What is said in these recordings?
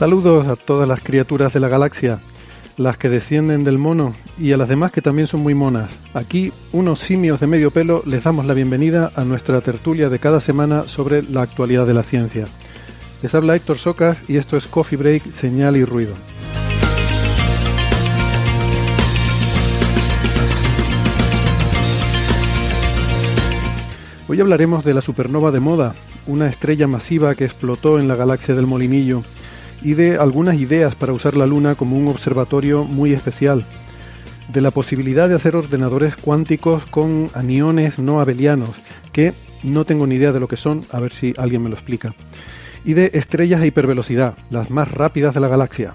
Saludos a todas las criaturas de la galaxia, las que descienden del mono y a las demás que también son muy monas. Aquí, unos simios de medio pelo, les damos la bienvenida a nuestra tertulia de cada semana sobre la actualidad de la ciencia. Les habla Héctor Socas y esto es Coffee Break, Señal y Ruido. Hoy hablaremos de la supernova de moda, una estrella masiva que explotó en la galaxia del Molinillo y de algunas ideas para usar la Luna como un observatorio muy especial, de la posibilidad de hacer ordenadores cuánticos con aniones no abelianos, que no tengo ni idea de lo que son, a ver si alguien me lo explica, y de estrellas a hipervelocidad, las más rápidas de la galaxia.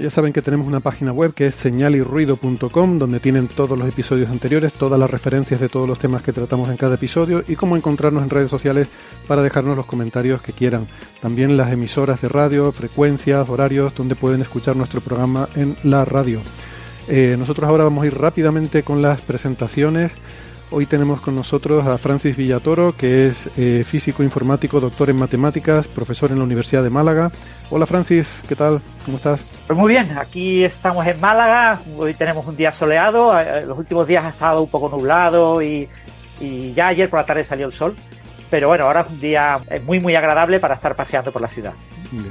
Ya saben que tenemos una página web que es señalirruido.com donde tienen todos los episodios anteriores, todas las referencias de todos los temas que tratamos en cada episodio y cómo encontrarnos en redes sociales para dejarnos los comentarios que quieran. También las emisoras de radio, frecuencias, horarios donde pueden escuchar nuestro programa en la radio. Eh, nosotros ahora vamos a ir rápidamente con las presentaciones. Hoy tenemos con nosotros a Francis Villatoro, que es eh, físico informático, doctor en matemáticas, profesor en la Universidad de Málaga. Hola Francis, ¿qué tal? ¿Cómo estás? Pues muy bien, aquí estamos en Málaga, hoy tenemos un día soleado, eh, los últimos días ha estado un poco nublado y, y ya ayer por la tarde salió el sol, pero bueno, ahora es un día eh, muy muy agradable para estar paseando por la ciudad. Bien.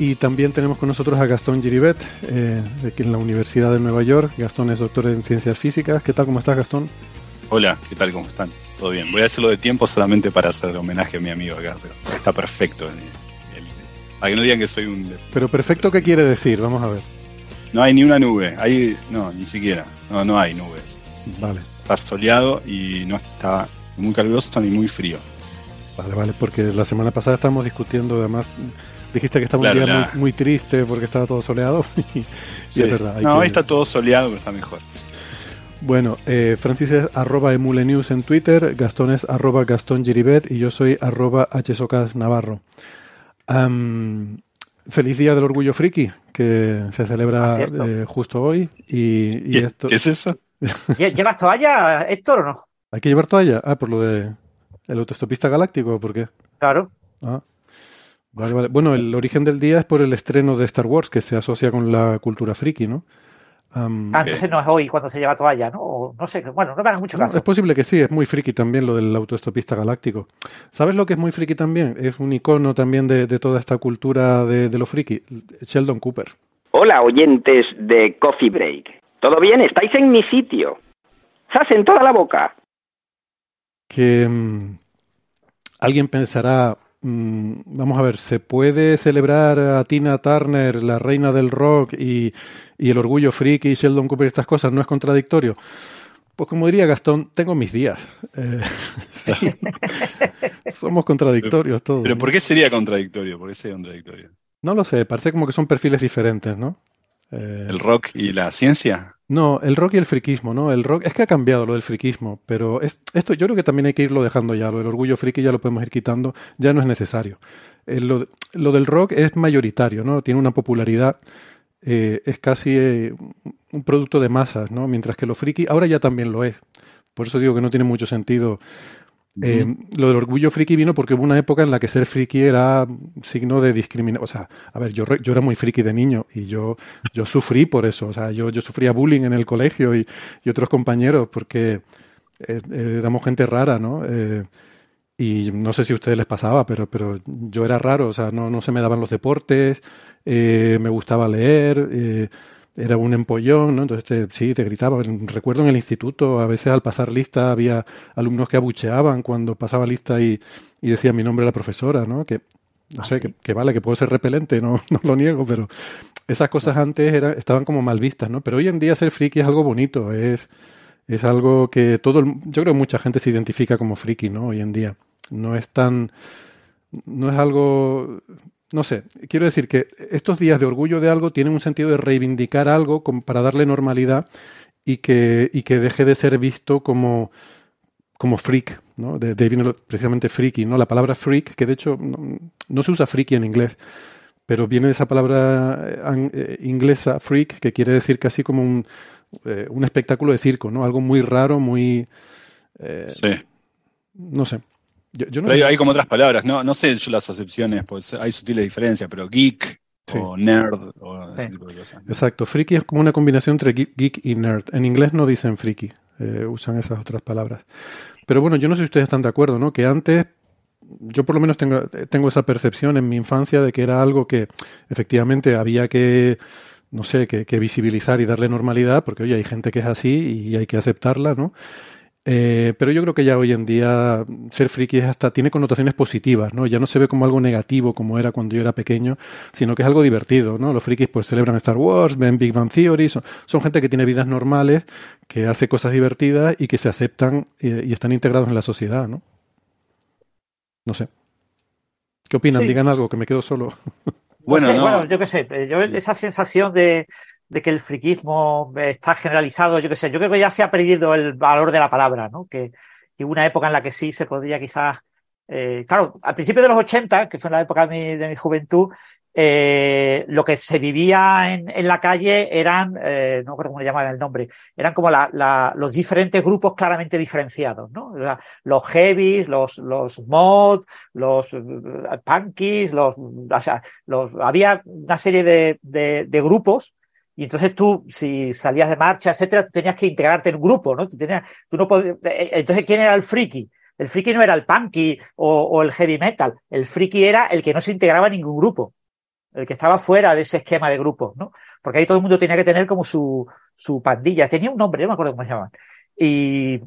Y también tenemos con nosotros a Gastón Giribet, eh, de aquí en la Universidad de Nueva York. Gastón es doctor en ciencias físicas. ¿Qué tal? ¿Cómo estás, Gastón? Hola, ¿qué tal? ¿Cómo están? Todo bien. Voy a hacerlo de tiempo solamente para hacer homenaje a mi amigo acá, pero está perfecto. Para que no digan que soy un... Pero perfecto, ¿qué quiere decir? Vamos a ver. No hay ni una nube, hay, no, ni siquiera. No, no hay nubes. Vale. Está soleado y no está muy caluroso ni muy frío. Vale, vale, porque la semana pasada estábamos discutiendo, además, dijiste que estaba Claro, un día muy, muy triste porque estaba todo soleado. y Sí. es verdad. no, que- ahí está todo soleado, pero está mejor. Bueno, eh, Francis es arroba emulenews en Twitter, Gastón es arroba Gastón Giribet y yo soy arroba hsocas Navarro. Am, feliz Día del Orgullo Friki, que se celebra Ah, eh, justo hoy. Y, y ¿Qué, esto... qué es eso? ¿Lle- ¿Llevas toalla, Héctor, o no? ¿Hay que llevar toalla? Ah, por lo de el autostopista galáctico, ¿por qué? Claro. Ah. Vale, vale. Bueno, el origen del día es por el estreno de Star Wars, que se asocia con la cultura friki, ¿no? Am, Ah, entonces no es hoy cuando se lleva toalla, ¿no? O no sé, bueno, no me hagas mucho No, caso. es posible que sí, es muy friki también lo del autoestopista galáctico. ¿Sabes lo que es muy friki también? Es un icono también de, de toda esta cultura de, de lo friki. Sheldon Cooper. Hola, oyentes de Coffee Break. ¿Todo bien? ¿Estáis en mi sitio? ¡Zas en toda la boca! Que mm, alguien pensará, mm, vamos a ver, ¿se puede celebrar a Tina Turner, la reina del rock, y, y el orgullo friki y Sheldon Cooper y estas cosas? ¿No es contradictorio? Pues como diría Gastón, tengo mis días. Eh, sí. Somos contradictorios todos. Pero. ¿por qué sería contradictorio? ¿Por qué sería contradictorio? No lo sé, parece como que son perfiles diferentes, ¿no? Eh, ¿El rock y la ciencia? No, el rock y el friquismo, ¿no? El rock es que ha cambiado lo del friquismo, pero es- esto yo creo que también hay que irlo dejando ya, lo del orgullo friki ya lo podemos ir quitando, ya no es necesario. Eh, lo, lo del rock es mayoritario, ¿no? Tiene una popularidad, eh, es casi un producto de masas, ¿no? Mientras que lo friki ahora ya también lo es. Por eso digo que no tiene mucho sentido Eh, lo del orgullo friki vino porque hubo una época en la que ser friki era signo de discriminación. O sea, a ver, yo, yo era muy friki de niño y yo, yo sufrí por eso. O sea, yo, yo sufría bullying en el colegio y, y otros compañeros porque eh, éramos gente rara, ¿no? Eh, y no sé si a ustedes les pasaba, pero, pero yo era raro. O sea, no, no se me daban los deportes, me gustaba leer era un empollón, ¿no? Entonces sí, te gritaba. Recuerdo en el instituto, a veces al pasar lista había alumnos que abucheaban cuando pasaba lista y, y decía mi nombre a la profesora, ¿no? Que no ah, sé, que, vale, que puedo ser repelente, no, no lo niego, pero esas cosas antes era, estaban como mal vistas, ¿no? Pero hoy en día ser friki es algo bonito, es, es algo que todo, el, yo creo que mucha gente se identifica como friki, ¿no? Hoy en día. No es tan, no es algo no sé, quiero decir que estos días de orgullo de algo tienen un sentido de reivindicar algo para darle normalidad y que, y que deje de ser visto como, como freak, ¿no? De, de viene precisamente freaky, ¿no? La palabra freak, que de hecho no, se usa freaky en inglés, pero viene de esa palabra eh, eh, inglesa freak, que quiere decir casi como un, eh, un espectáculo de circo, ¿no? Algo muy raro, muy... sí. No sé hay, como otras palabras, no, no sé yo las acepciones, pues hay sutiles diferencias, pero geek o nerd o ese tipo de cosas. Exacto, friki es como una combinación entre geek y nerd. En inglés no dicen friki, eh, usan esas otras palabras. Pero bueno, yo no sé si ustedes están de acuerdo, ¿no? Que antes, yo por lo menos tengo, tengo esa percepción en mi infancia de que era algo que efectivamente había que no sé, que, que visibilizar y darle normalidad, porque oye, hay gente que es así y hay que aceptarla, ¿no? Eh, pero yo creo que ya hoy en día ser friki es hasta tiene connotaciones positivas, ¿no? Ya no se ve como algo negativo como era cuando yo era pequeño, sino que es algo divertido, ¿no? Los frikis pues celebran Star Wars, ven Big Bang Theory, son, gente que tiene vidas normales, que hace cosas divertidas y que se aceptan y, están integrados en la sociedad, ¿no? No sé. ¿Qué opinan? Digan algo, que me quedo solo. Bueno, bueno yo qué sé, yo esa sensación de, de que el friquismo está generalizado, yo qué sé, yo creo que ya se ha perdido el valor de la palabra, ¿no? Que, hubo una época en la que sí se podría quizás, eh, claro, al principio de los 80, que fue la época de mi, de mi juventud, eh, lo que se vivía en, en la calle eran, eh, no recuerdo cómo le llamaban el nombre, eran como la, la, los diferentes grupos claramente diferenciados, ¿no? los heavies, los, los mods, los uh, punkies, los, o sea, los, había una serie de, de, de grupos y entonces tú, si salías de marcha, etcétera, tenías que integrarte en un grupo, ¿no? Tú tenías, tú no podías, eh, eh, entonces, ¿quién era el friki? El friki no era el punky o, o, el heavy metal. El friki era el que no se integraba en ningún grupo. El que estaba fuera de ese esquema de grupos, ¿no? Porque ahí todo el mundo tenía que tener como su, su pandilla. Tenía un nombre, no me acuerdo cómo se llamaban. Y,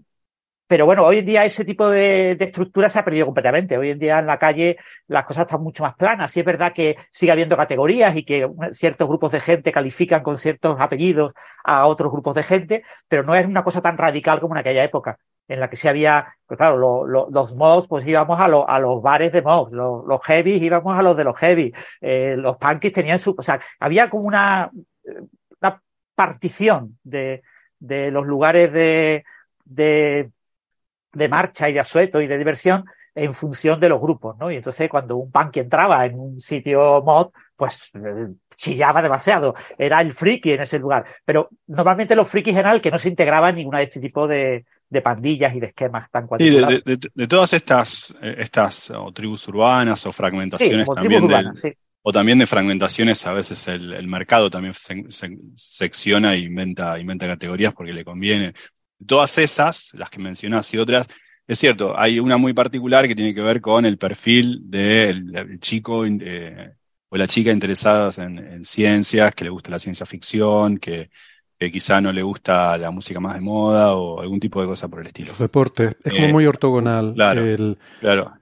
pero bueno, hoy en día ese tipo de, estructura se ha perdido completamente. Hoy en día en la calle las cosas están mucho más planas. Sí es verdad que sigue habiendo categorías y que ciertos grupos de gente califican con ciertos apellidos a otros grupos de gente, pero no es una cosa tan radical como en aquella época en la que sí había, pues claro, los mods, pues íbamos a, a los bares de mods, los, heavies íbamos a los de los heavy, eh, los punkies tenían su, o sea, había como una, una partición de, de los lugares de, de de marcha y de asueto y de diversión en función de los grupos, ¿no? Y entonces cuando un punk entraba en un sitio mod, pues eh, chillaba demasiado, era el friki en ese lugar. Pero normalmente los frikis eran el que no se integraba en ninguna de este tipo de, de pandillas y de esquemas tan cuantificados. Sí, de, todas estas, eh, estas o tribus urbanas o fragmentaciones también o también de fragmentaciones, a veces el, mercado también se, secciona e inventa, inventa categorías porque le conviene todas esas, las que mencionás y otras, es cierto, hay una muy particular que tiene que ver con el perfil del chico eh, o la chica interesadas en, ciencias, que le gusta la ciencia ficción, que, quizá no le gusta la música más de moda o algún tipo de cosa por el estilo. Los deportes, es como eh, muy ortogonal. Claro, claro.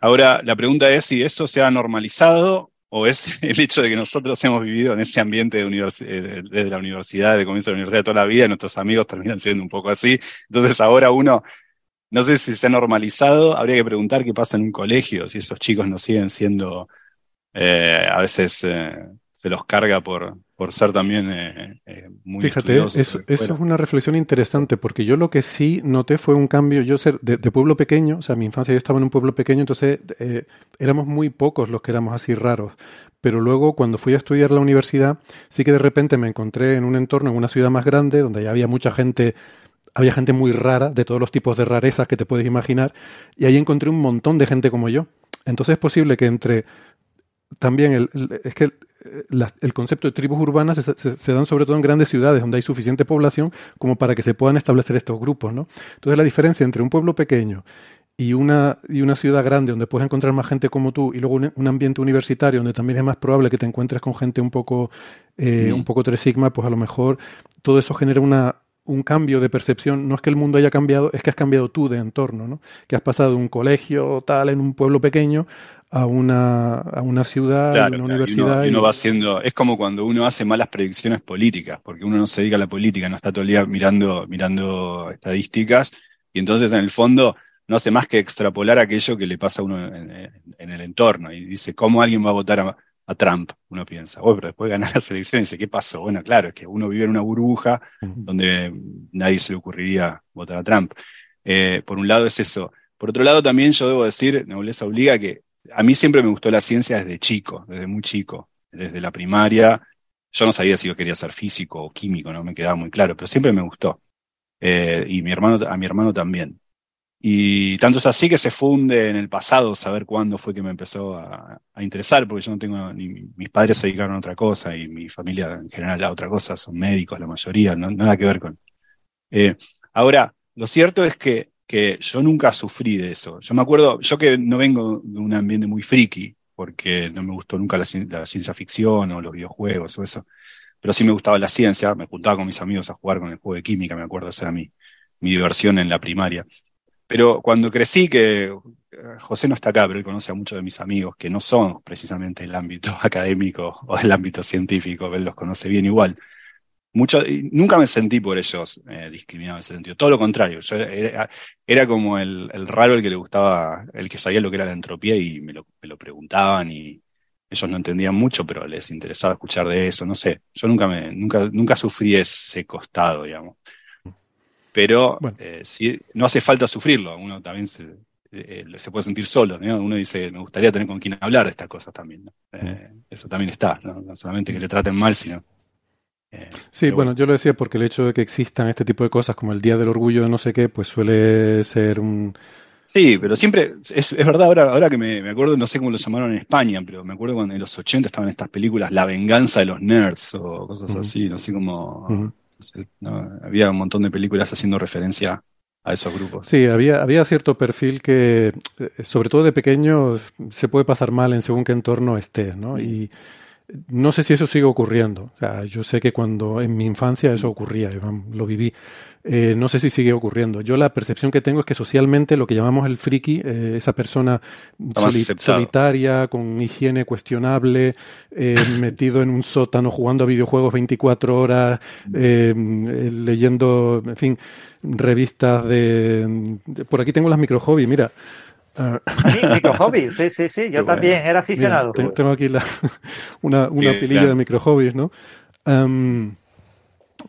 Ahora, la pregunta es si eso se ha normalizado o es el hecho de que nosotros hemos vivido en ese ambiente de eh, desde la universidad, de comienzo de la universidad toda la vida, nuestros amigos terminan siendo un poco así. Entonces ahora uno, no sé si se ha normalizado, habría que preguntar qué pasa en un colegio, si esos chicos no siguen siendo, eh, a veces eh, se los carga por, por ser también eh, eh muy Fíjate, eso, eso es una reflexión interesante, porque yo lo que sí noté fue un cambio, yo ser de, pueblo pequeño, o sea, mi infancia yo estaba en un pueblo pequeño, entonces eh, éramos muy pocos los que éramos así raros, pero luego cuando fui a estudiar la universidad, sí que de repente me encontré en un entorno, en una ciudad más grande, donde ya había mucha gente había gente muy rara, de todos los tipos de rarezas que te puedes imaginar, y ahí encontré un montón de gente como yo. Entonces es posible que entre también el, es que el, concepto de tribus urbanas se, dan sobre todo en grandes ciudades donde hay suficiente población como para que se puedan establecer estos grupos, ¿no? Entonces la diferencia entre un pueblo pequeño y una, y una ciudad grande donde puedes encontrar más gente como tú y luego un, ambiente universitario donde también es más probable que te encuentres con gente un poco, eh, un poco tres sigma, pues a lo mejor todo eso genera una, un cambio de percepción. No es que el mundo haya cambiado, es que has cambiado tú de entorno, ¿no? Que has pasado de un colegio tal en un pueblo pequeño a una, a una ciudad, a una universidad. Y uno, va haciendo, es como cuando uno hace malas predicciones políticas, porque uno no se dedica a la política, no está todo el día mirando, mirando estadísticas, y entonces en el fondo no hace más que extrapolar aquello que le pasa a uno en, el entorno, y dice, ¿cómo alguien va a votar a, Trump? Uno piensa, bueno, pero después de ganar las elecciones, dice, ¿qué pasó? Bueno, claro, es que uno vive en una burbuja donde nadie se le ocurriría votar a Trump. Eh, por un lado es eso. Por otro lado, también yo debo decir, Nobleza obliga, que a mí siempre me gustó la ciencia desde chico, desde muy chico, desde la primaria. Yo no sabía si yo quería ser físico o químico, no me quedaba muy claro, pero siempre me gustó. Eh, y mi hermano, a mi hermano también. Y tanto es así que se funde en el pasado saber cuándo fue que me empezó a, interesar, porque yo no tengo, ni mis padres se dedicaron a otra cosa y mi familia en general a otra cosa, son médicos la mayoría, nada que ver con. Eh, ahora, lo cierto es que que yo nunca sufrí de eso. Yo me acuerdo, yo que no vengo de un ambiente muy friki, porque no me gustó nunca la, ciencia ficción o los videojuegos o eso, pero sí me gustaba la ciencia, me juntaba con mis amigos a jugar con el juego de química, me acuerdo, esa era mi, mi diversión en la primaria. Pero cuando crecí, que eh, José no está acá, pero él conoce a muchos de mis amigos que no son precisamente el ámbito académico o el ámbito científico, él los conoce bien igual mucho, nunca me sentí por ellos eh, discriminado en ese sentido, todo lo contrario, yo era, como el, raro el que le gustaba, el que sabía lo que era la entropía y me lo, preguntaban y ellos no entendían mucho, pero les interesaba escuchar de eso, no sé, yo nunca, me, nunca, nunca sufrí ese costado, digamos. Pero eh, no hace falta sufrirlo, uno también se, eh, se puede sentir solo, uno dice, me gustaría tener con quien hablar de estas cosas también, eso también está, no solamente que le traten mal, sino eh, sí, bueno, yo lo decía porque el hecho de que existan este tipo de cosas como el Día del Orgullo de no sé qué, pues suele ser un... Sí, pero siempre, es, verdad, ahora, ahora que me, acuerdo, no sé cómo lo llamaron en España, pero me acuerdo cuando en los 80 estaban estas películas, La venganza de los nerds o cosas así, no sé cómo... había un montón de películas haciendo referencia a esos grupos. Sí, había, había cierto perfil que, eh, sobre todo de pequeños, se puede pasar mal en según qué entorno estés, ¿no? Y no sé si eso sigue ocurriendo. O sea, yo sé que cuando en mi infancia eso ocurría, lo viví. Eh, no sé si sigue ocurriendo. Yo la percepción que tengo es que socialmente lo que llamamos el friki, eh, esa persona solitaria, con higiene cuestionable, eh, metido en un sótano jugando a videojuegos 24 horas, leyendo, en fin, revistas de... Por aquí tengo las micro hobby, mira. Micro hobby, sí, sí, sí, yo también era aficionado. tengo aquí una, una pililla de micro hobbies, ¿no?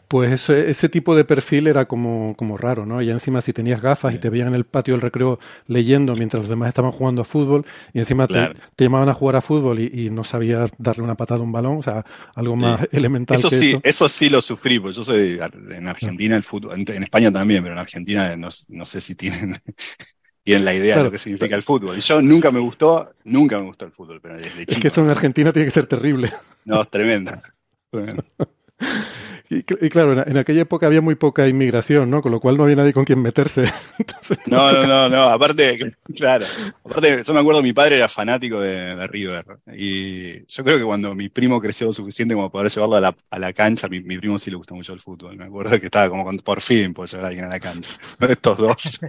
pues ese, ese, tipo de perfil era como, como raro, ¿no? Y encima si tenías gafas y te veían en el patio del recreo leyendo mientras los demás estaban jugando a fútbol y encima te, llamaban a jugar a fútbol y, no sabías darle una patada a un balón, o sea, algo más elemental eso que sí, eso. Eso sí lo sufrí, porque yo soy en Argentina el fútbol, en, España también, pero en Argentina no, no sé si tienen y en la idea de lo que significa el fútbol. Yo nunca me gustó, nunca me gustó el fútbol, pero desde chico. Es que eso en Argentina tiene que ser terrible. No, es tremendo. Y, claro, en, aquella época había muy poca inmigración, ¿no? Con lo cual no había nadie con quien meterse. no, no, no, no, aparte, claro, aparte, yo me acuerdo, mi padre era fanático de, River, y yo creo que cuando mi primo creció lo suficiente como para poder llevarlo a la, a la cancha, mi, mi, primo sí le gusta mucho el fútbol, me acuerdo que estaba como con, por fin por llevar a alguien a la cancha, estos dos.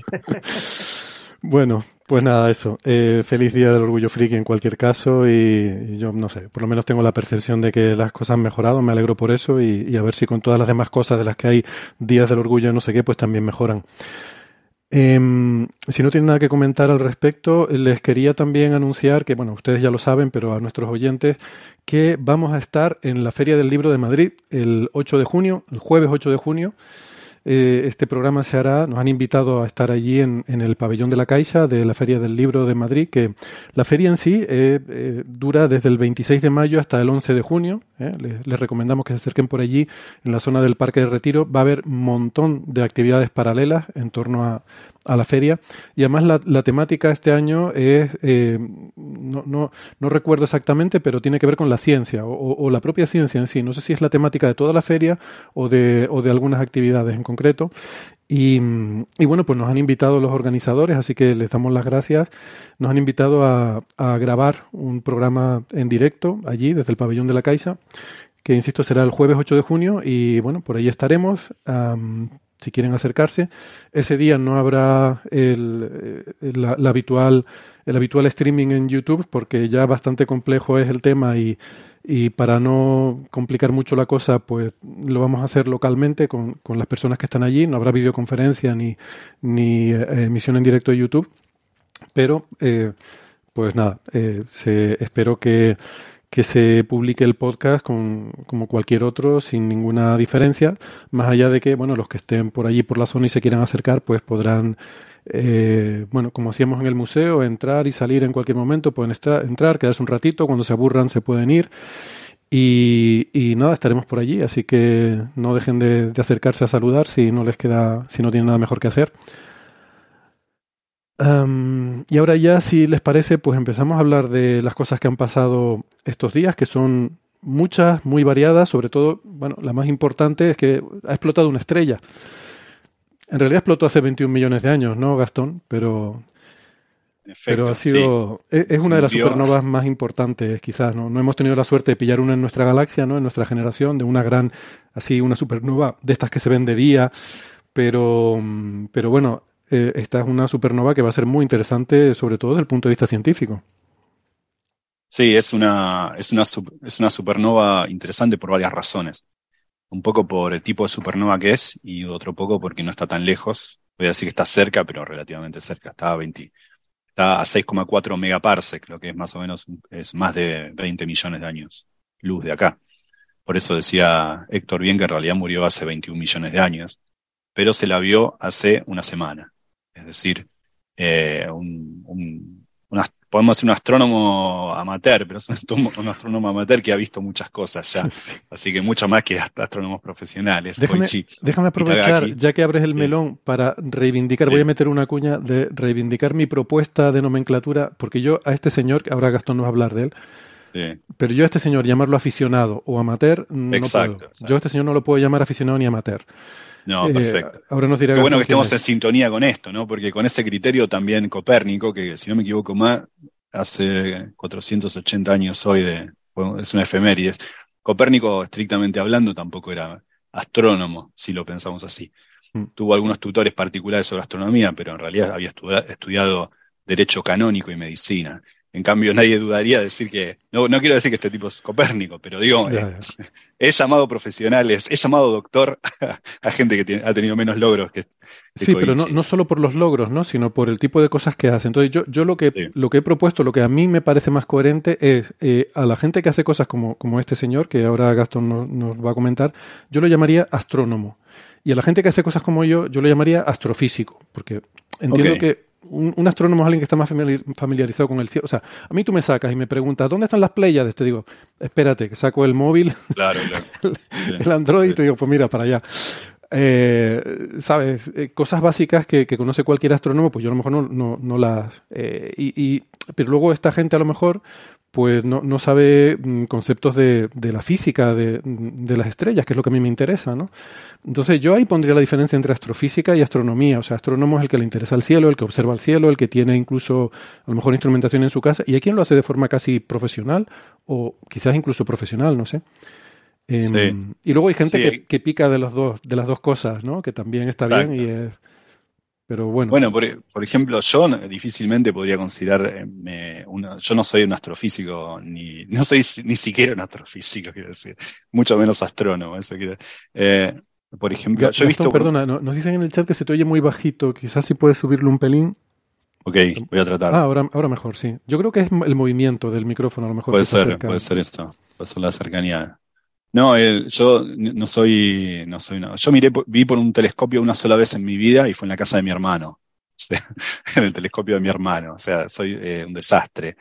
Bueno, pues nada, eso. Eh, feliz Día del Orgullo Friki en cualquier caso y, yo no sé, por lo menos tengo la percepción de que las cosas han mejorado, me alegro por eso y, a ver si con todas las demás cosas de las que hay Días del Orgullo no sé qué, pues también mejoran. Em, si no tienen nada que comentar al respecto, les quería también anunciar que, bueno, ustedes ya lo saben, pero a nuestros oyentes, que vamos a estar en la Feria del Libro de Madrid el 8 de junio, el jueves 8 de junio. Eh, este programa se hará, nos han invitado a estar allí en, el pabellón de la Caixa de la Feria del Libro de Madrid, que la feria en sí eh, eh, dura desde el 26 de mayo hasta el 11 de junio. Les, les, recomendamos que se acerquen por allí, en la zona del Parque de Retiro. Va a haber un montón de actividades paralelas en torno a, a la feria. Y además la, la temática este año es, eh, no, no, no, recuerdo exactamente, pero tiene que ver con la ciencia o, la propia ciencia en sí. No sé si es la temática de toda la feria o de, o de algunas actividades en concreto. Y, y, bueno, pues nos han invitado los organizadores, así que les damos las gracias. Nos han invitado a, a grabar un programa en directo allí, desde el pabellón de la Caixa, que insisto será el jueves 8 de junio y bueno, por ahí estaremos. Si quieren acercarse. Ese día no habrá el, eh, la, la, habitual, el habitual streaming en YouTube porque ya bastante complejo es el tema y, y, para no complicar mucho la cosa, pues lo vamos a hacer localmente con, con las personas que están allí. No habrá videoconferencia ni, ni eh, emisión en directo de YouTube. Pero, eh, pues nada, eh, se, espero que que se publique el podcast con, como cualquier otro sin ninguna diferencia, más allá de que, bueno, los que estén por allí por la zona y se quieran acercar, pues podrán, eh, bueno, como hacíamos en el museo, entrar y salir en cualquier momento, pueden entrar, quedarse un ratito, cuando se aburran se pueden ir. Y, y, nada, estaremos por allí, así que no dejen de, de acercarse a saludar si no les queda, si no tienen nada mejor que hacer. Um, y ahora ya, si les parece, pues empezamos a hablar de las cosas que han pasado estos días, que son muchas, muy variadas, sobre todo, bueno, la más importante es que ha explotado una estrella. En realidad explotó hace 21 millones de años, ¿no, Gastón? Pero, Efecto, pero ha sido, sí. es, es una de las supernovas más importantes, quizás, ¿no? No hemos tenido la suerte de pillar una en nuestra galaxia, ¿no? En nuestra generación, de una gran, así, una supernova de estas que se ven de día, pero, pero bueno, eh, esta es una supernova que va a ser muy interesante, sobre todo desde el punto de vista científico. Sí, es una, es una, es una supernova interesante por varias razones. Un poco por el tipo de supernova que es y otro poco porque no está tan lejos. Voy a decir que está cerca, pero relativamente cerca. Está a 20, está a 6,4 megaparsec, lo que es más o menos es más de 20 millones de años luz de acá. Por eso decía Héctor bien que en realidad murió hace 21 millones de años, pero se la vio hace una semana es decir, eh, un, un, un, podemos decir un astrónomo amateur, pero es un, astrónomo amateur que ha visto muchas cosas ya, así que mucho más que astrónomos profesionales. Déjame, déjame aprovechar, ya que abres el sí. melón, para reivindicar, sí. voy a meter una cuña de reivindicar mi propuesta de nomenclatura, porque yo a este señor, ahora Gastón nos va a hablar de él, Sí. Pero yo a este señor llamarlo aficionado o amateur no exacto, puedo. Exacto. Yo a este señor no lo puedo llamar aficionado ni amateur. No, perfecto. Eh, ahora nos dirá Qué bueno que estemos en sintonía con esto, ¿no? Porque con ese criterio también Copérnico, que si no me equivoco más, hace 480 años hoy de, bueno, es una efeméride. Copérnico, estrictamente hablando, tampoco era astrónomo, si lo pensamos así. Mm. Tuvo algunos tutores particulares sobre astronomía, pero en realidad había estudiado, estudiado derecho canónico y medicina. En cambio, nadie dudaría decir que, no, no quiero decir que este tipo es Copérnico, pero digo, ya, ya. es llamado profesionales, es llamado doctor a, a gente que tiene, ha tenido menos logros que, Sí, pero no, no, solo por los logros, ¿no? sino por el tipo de cosas que hace. Entonces, yo, yo lo, que, sí. lo que he propuesto, lo que a mí me parece más coherente es eh, a la gente que hace cosas como, como este señor, que ahora Gastón nos, nos, va a comentar, yo lo llamaría astrónomo. Y a la gente que hace cosas como yo, yo lo llamaría astrofísico, porque entiendo okay. que un, un, astrónomo es alguien que está más familiarizado con el cielo. O sea, a mí tú me sacas y me preguntas, ¿dónde están las playas? Te digo, espérate, que saco el móvil, claro, claro. el, el, Android, y te digo, pues mira, para allá. Eh, sabes, eh, cosas básicas que, que, conoce cualquier astrónomo, pues yo a lo mejor no, no, no las... Eh, y, y, pero luego esta gente a lo mejor pues no, no sabe mm, conceptos de, de la física de, de, las estrellas, que es lo que a mí me interesa, ¿no? Entonces yo ahí pondría la diferencia entre astrofísica y astronomía. O sea, astrónomo es el que le interesa el cielo, el que observa el cielo, el que tiene incluso a lo mejor instrumentación en su casa, y hay quien lo hace de forma casi profesional o quizás incluso profesional, no sé. Eh, sí. Y luego hay gente sí. que, que, pica de, los dos, de las dos cosas, ¿no? Que también está Exacto. bien y es... Pero bueno. Bueno, por, por, ejemplo, yo difícilmente podría considerarme una, yo no soy un astrofísico, ni, no soy ni siquiera un astrofísico, quiero decir, mucho menos astrónomo, eso quiero eh, por ejemplo, yo he visto. Perdona, nos dicen en el chat que se te oye muy bajito, quizás si puedes subirlo un pelín. Ok, voy a tratar. Ah, ahora, ahora mejor, sí. Yo creo que es el movimiento del micrófono, a lo mejor. Puede ser, puede ser esto, puede ser la cercanía. No, yo no soy, no soy, yo miré, vi por un telescopio una sola vez en mi vida y fue en la casa de mi hermano, en el telescopio de mi hermano, o sea, soy eh, un desastre.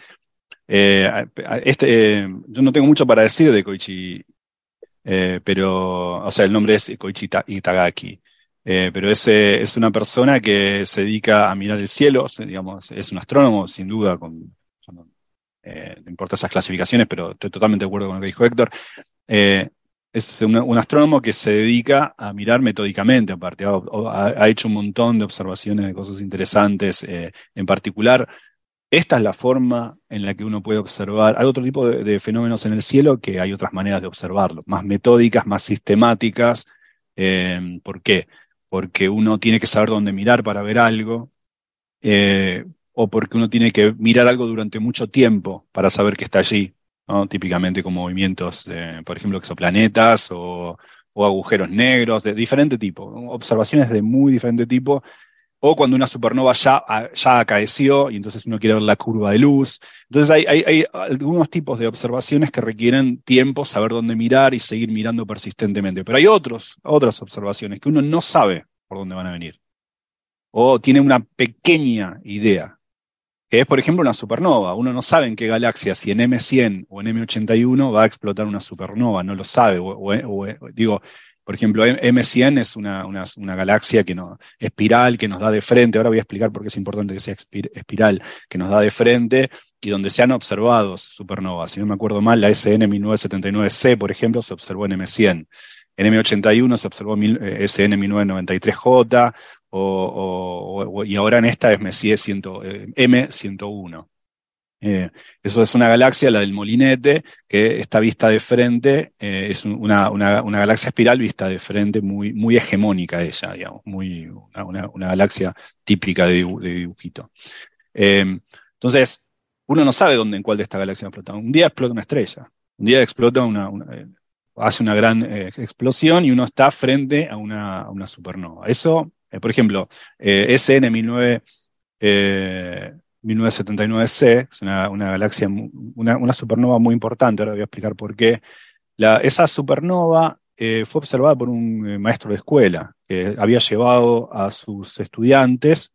Eh, este, yo no tengo mucho para decir de Koichi, pero, o sea, el nombre es Koichi Itagaki. pero es, es una persona que se dedica a mirar el cielo, digamos, es un astrónomo, sin duda, con, eh, no importa esas clasificaciones, pero estoy totalmente de acuerdo con lo que dijo Héctor. Eh, es un, astrónomo que se dedica a mirar metódicamente, aparte, ha, hecho un montón de observaciones de cosas interesantes. Eh, en particular, esta es la forma en la que uno puede observar. Hay otro tipo de, fenómenos en el cielo que hay otras maneras de observarlo, más metódicas, más sistemáticas. ¿Por qué? Porque uno tiene que saber dónde mirar para ver algo o porque uno tiene que mirar algo durante mucho tiempo para saber que está allí, típicamente con movimientos, por ejemplo, exoplanetas o, agujeros negros de diferente tipo, observaciones de muy diferente tipo, o cuando una supernova ya, ya acaeció y entonces uno quiere ver la curva de luz. Entonces hay, hay, algunos tipos de observaciones que requieren tiempo, saber dónde mirar y seguir mirando persistentemente, pero hay otros, otras observaciones que uno no sabe por dónde van a venir, o tiene una pequeña idea es, por ejemplo, una supernova. Uno no sabe en qué galaxia, si en M100 o en M81 va a explotar una supernova, no lo sabe. Digo, por ejemplo, M100 es una, una, galaxia que no, espiral, que nos da de frente, ahora voy a explicar por qué es importante que sea espiral, que nos da de frente y donde se han observado supernovas. Si no me acuerdo mal, la SN 1979C, por ejemplo, se observó en M100. En M81 se observó SN 1993J, y ahora en esta es Messier eh, M101. Eh, eso es una galaxia, la del Molinete, que está vista de frente, eh, es una, galaxia espiral vista de frente, muy, muy hegemónica ella, digamos, muy, una, galaxia típica de, dibujito. entonces, uno no sabe dónde, en cuál de estas galaxias explota. Un día explota una estrella, un día explota una, hace una gran explosión y uno está frente a una, una supernova. Eso eh, por ejemplo, eh, SN 1979C, es una, galaxia, una, supernova muy importante, ahora voy a explicar por qué. esa supernova eh, fue observada por un maestro de escuela que había llevado a sus estudiantes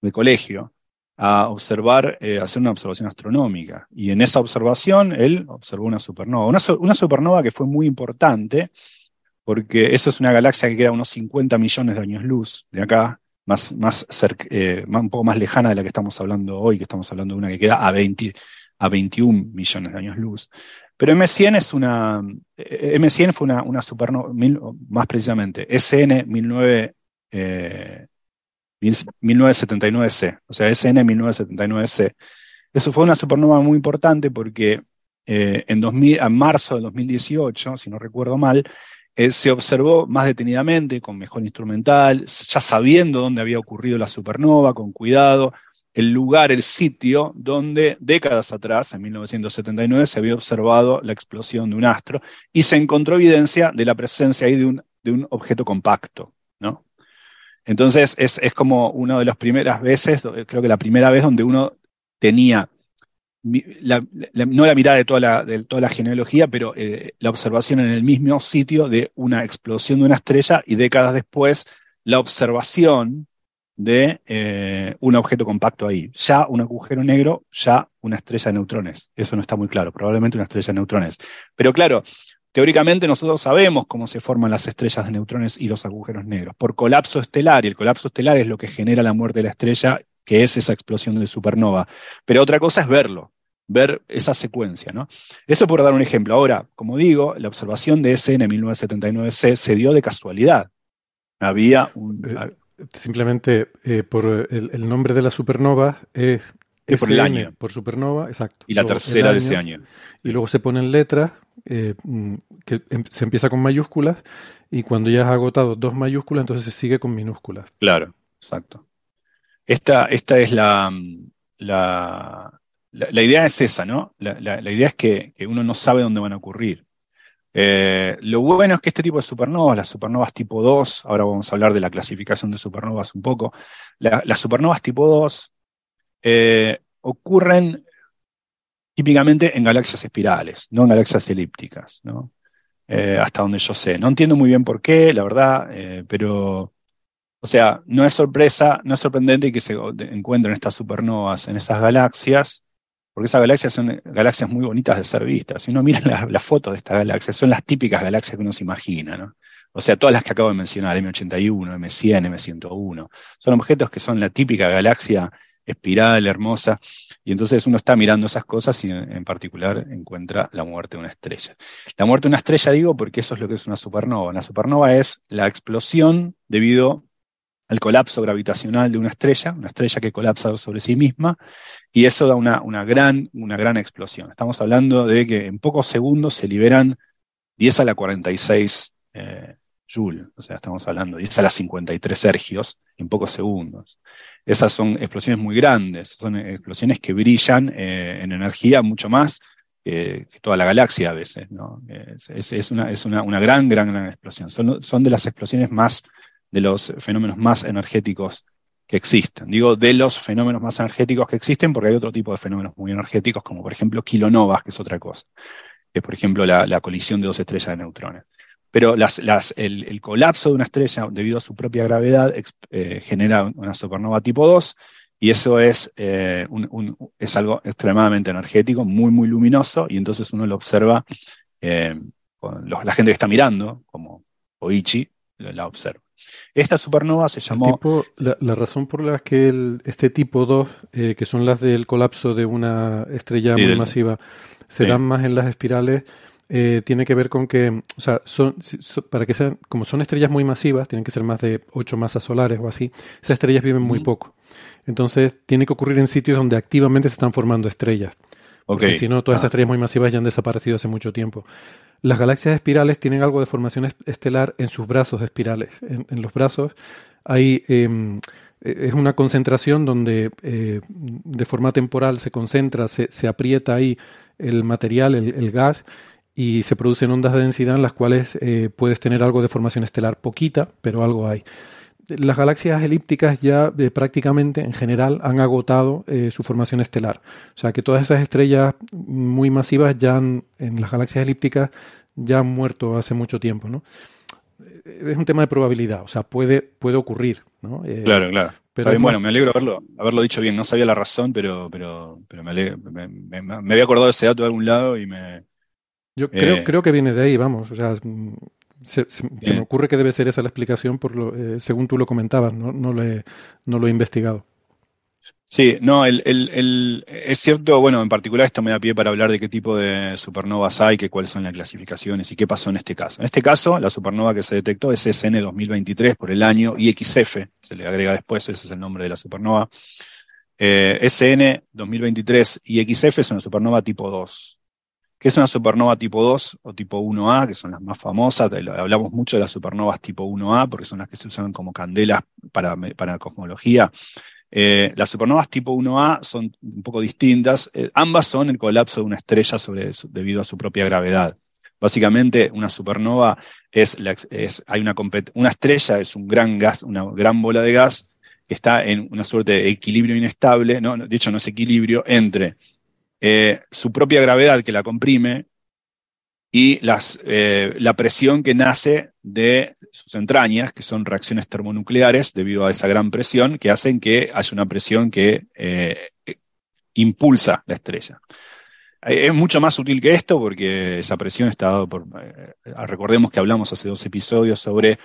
de colegio a observar, hacer una observación astronómica. Y en esa observación él observó una supernova. Una supernova que fue muy importante porque eso es una galaxia que queda a unos 50 millones de años luz de acá, más, más, eh, un poco más lejana de la que estamos hablando hoy, que estamos hablando de una que queda a, 20, a 21 millones de años luz. Pero M100 es una, eh, M100 fue una, una supernova, más precisamente, SN 19, 1979C, o sea, SN 1979C. Eso fue una supernova muy importante porque eh, en, 2000, en marzo de 2018, si no recuerdo mal, eh, se observó más detenidamente, con mejor instrumental, ya sabiendo dónde había ocurrido la supernova, con cuidado, el lugar, el sitio donde décadas atrás, en 1979, se había observado la explosión de un astro y se encontró evidencia de la presencia ahí de un, de un objeto compacto. ¿no? Entonces es, es como una de las primeras veces, creo que la primera vez donde uno tenía no la mirada de toda la, de toda la genealogía, pero eh, la observación en el mismo sitio de una explosión de una estrella y décadas después la observación de eh, un objeto compacto ahí. Ya un agujero negro, ya una estrella de neutrones. Eso no está muy claro, probablemente una estrella de neutrones. Pero claro, teóricamente nosotros sabemos cómo se forman las estrellas de neutrones y los agujeros negros, por colapso estelar, y el colapso estelar es lo que genera la muerte de la estrella que es esa explosión de supernova. Pero otra cosa es verlo, ver esa secuencia. ¿no? Eso por dar un ejemplo. Ahora, como digo, la observación de SN 1979C se dio de casualidad. Había un... Eh, simplemente eh, por el, nombre de la supernova es... por el año. Por supernova, exacto. Y la tercera de ese año. Y luego se ponen letras eh, mm, que em, se empieza con mayúsculas y cuando ya has agotado dos mayúsculas, entonces se sigue con minúsculas. Claro, exacto. Esta, esta es la, la, la, idea es esa, ¿no? La, idea es que, uno no sabe dónde van a ocurrir. Eh, lo bueno es que este tipo de supernovas, las supernovas tipo 2, ahora vamos a hablar de la clasificación de supernovas un poco, las supernovas tipo 2 eh, ocurren típicamente en galaxias espirales, no en galaxias elípticas, ¿no? eh, hasta donde yo sé. No entiendo muy bien por qué, la verdad, pero, o sea, no es sorpresa, no es sorprendente que se encuentren estas supernovas en esas galaxias, porque esas galaxias son galaxias muy bonitas de ser vistas. Si uno mira las fotos de estas galaxias, son las típicas galaxias que uno se imagina, ¿no? O sea, todas las que acabo de mencionar, M81, M100, M101, son objetos que son la típica galaxia espiral, hermosa, y entonces uno está mirando esas cosas y en, particular encuentra la muerte de una estrella. La muerte de una estrella digo porque eso es lo que es una supernova. Una supernova es la explosión debido al colapso gravitacional de una estrella, una estrella que colapsa sobre sí misma, y eso da una, una, gran, una gran explosión. Estamos hablando de que en pocos segundos se liberan 10 a la 46 eh, o sea, estamos hablando, 10 a las 53 sergios en pocos segundos. Esas son explosiones muy grandes, son explosiones que brillan eh, en energía mucho más que toda la galaxia a veces, ¿no? Es, una, es una, una, gran, gran, gran explosión. Son, son de las explosiones más, de los fenómenos más energéticos que existen. Digo, de los fenómenos más energéticos que existen, porque hay otro tipo de fenómenos muy energéticos, como por ejemplo kilonovas, que es otra cosa, es por ejemplo la, colisión de dos estrellas de neutrones pero el, colapso de una estrella debido a su propia gravedad eh, genera una supernova tipo 2 y eso es, eh, es algo extremadamente energético, muy, muy luminoso y entonces uno lo observa, eh, con la gente que está mirando, como Oichi, la observa. Esta supernova se llamó... la, razón por la que este tipo 2, que son las del colapso de una estrella muy masiva, se dan más en las espirales eh, tiene que ver con que, o sea, son, para que sean, como son estrellas muy masivas, tienen que ser más de ocho masas solares o así, esas estrellas viven muy poco. Entonces, tiene que ocurrir en sitios donde activamente se están formando estrellas. Porque si no, todas esas ah. estrellas muy masivas ya han desaparecido hace mucho tiempo. Las galaxias espirales tienen algo de formación estelar en sus brazos espirales. En, los brazos hay em, e, es una concentración donde eh, de forma temporal se concentra, se, aprieta ahí el material, el gas, y se producen ondas de densidad en las cuales eh, puedes tener algo de formación estelar, poquita, pero algo hay. Las galaxias elípticas ya eh, prácticamente en general han agotado eh, su formación estelar. O sea que todas esas estrellas muy masivas ya en las galaxias elípticas ya han muerto hace mucho tiempo. ¿no? Es un tema de probabilidad, o sea, puede, puede ocurrir. ¿no? claro, claro. Pero bueno, me alegro haberlo, haberlo dicho bien. No sabía la razón, pero, pero, pero me, me, me, había acordado de ese dato de algún lado y me, yo creo, eh, creo que viene de ahí, vamos. O sea, se, me ocurre que debe ser esa la explicación, por lo, eh, según tú lo comentabas, no, no, lo he, no lo he investigado. Sí, no, el, el, es cierto, bueno, en particular esto me da pie para hablar de qué tipo de supernovas hay, que cuáles son las clasificaciones y qué pasó en este caso. En este caso, la supernova que se detectó es SN 2023 por el año IXF, se le agrega después, ese es el nombre de la supernova. Eh, SN 2023 IXF es una supernova tipo 2 que es una supernova tipo 2 o tipo 1A, que son las más famosas. Hablamos mucho de las supernovas tipo 1A porque son las que se usan como candelas para, cosmología. Eh, las supernovas tipo 1A son un poco distintas. Eh, ambas son el colapso de una estrella sobre, debido a su propia gravedad. Básicamente, una supernova es, es hay una, una estrella, es un gran gas, una gran bola de gas que está en una suerte de equilibrio inestable, no, de hecho no es equilibrio, entre eh, su propia gravedad que la comprime y eh, la presión que nace de sus entrañas, que son reacciones termonucleares debido a esa gran presión, que hacen que haya una presión que eh, impulsa la estrella. Es mucho más sutil que esto porque esa presión está dada por... recordemos que hablamos hace dos episodios sobre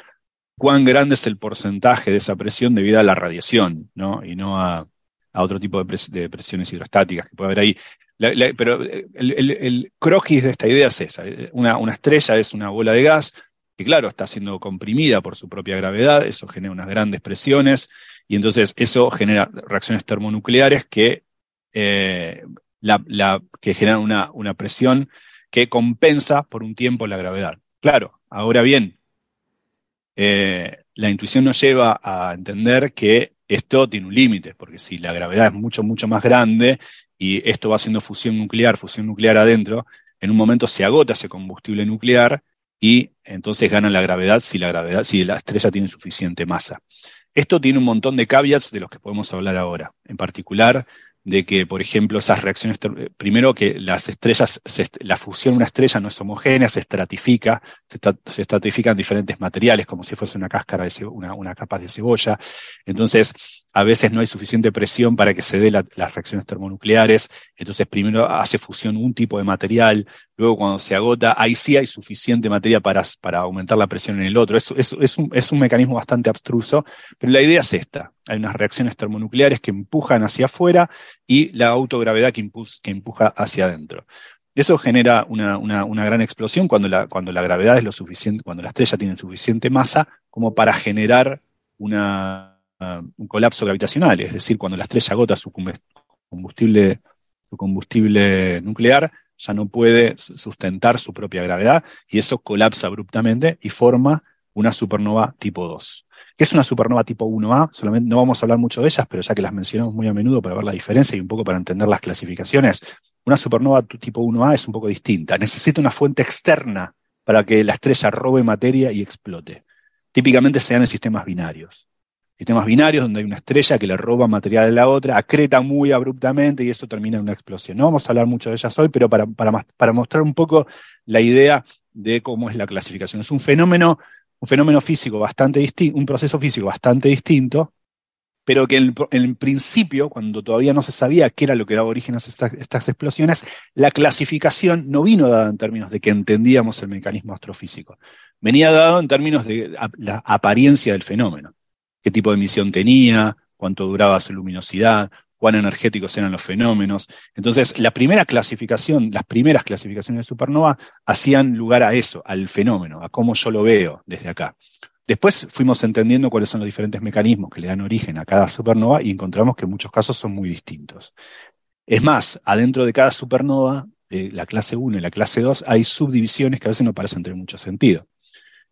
cuán grande es el porcentaje de esa presión debido a la radiación, ¿no? Y no a, otro tipo de, de, presiones hidrostáticas que puede haber ahí pero eh, el, croquis de esta idea es esa. Eh, una, estrella es una bola de gas que, claro, está siendo comprimida por su propia gravedad, eso genera unas grandes presiones y entonces eso genera reacciones termonucleares que, eh, generan una presión que compensa por un tiempo la gravedad. Claro, ahora bien, la intuición nos lleva a entender que esto tiene un límite, porque si la gravedad es mucho, mucho más grande y esto va haciendo fusión nuclear, fusión nuclear adentro, en un momento se agota ese combustible nuclear y entonces gana la gravedad si la gravedad, si la estrella tiene suficiente masa. Esto tiene un montón de caveats de los que podemos hablar ahora, en particular de que, por ejemplo, esas reacciones, primero que las estrellas, la fusión de una estrella no es homogénea, se estratifica, se, estratifican diferentes materiales, como si fuese una cáscara, de una, una capa de cebolla. Entonces, a veces no hay suficiente presión para que se den las reacciones termonucleares, entonces primero hace fusión un tipo de material, luego cuando se agota, ahí sí hay suficiente materia para, para aumentar la presión en el otro. Es, es, un, es un mecanismo bastante abstruso, pero la idea es esta. Hay unas reacciones termonucleares que empujan hacia afuera y la autogravedad que, que empuja hacia adentro. Eso genera una, una, una, gran explosión cuando la, cuando la gravedad es lo suficiente, cuando la estrella tiene suficiente masa como para generar una, un colapso gravitacional, es decir, cuando la estrella agota su combustible, su combustible nuclear, ya no puede sustentar su propia gravedad y eso colapsa abruptamente y forma una supernova tipo 2. ¿Qué es una supernova tipo 1A? Solamente no vamos a hablar mucho de ellas, pero ya que las mencionamos muy a menudo para ver la diferencia y un poco para entender las clasificaciones, una supernova tipo 1A es un poco distinta. Necesita una fuente externa para que la estrella robe materia y explote. Típicamente se dan en sistemas binarios sistemas binarios donde hay una estrella que le roba material a la otra, acreta muy abruptamente y eso termina en una explosión. No vamos a hablar mucho de ellas hoy, pero para, para, mostrar un poco la idea de cómo es la clasificación. Es un fenómeno, un fenómeno físico bastante distinto, un proceso físico bastante distinto, pero que en, principio, cuando todavía no se sabía qué era lo que daba origen a estas, estas, explosiones, la clasificación no vino dada en términos de que entendíamos el mecanismo astrofísico. Venía dado en términos de la apariencia del fenómeno qué tipo de emisión tenía, cuánto duraba su luminosidad, cuán energéticos eran los fenómenos. Entonces, la primera clasificación, las primeras clasificaciones de supernova hacían lugar a eso, al fenómeno, a cómo yo lo veo desde acá. Después fuimos entendiendo cuáles son los diferentes mecanismos que le dan origen a cada supernova y encontramos que muchos casos son muy distintos. Es más, adentro de cada supernova, de la clase 1 y la clase 2, hay subdivisiones que a veces no parecen tener mucho sentido.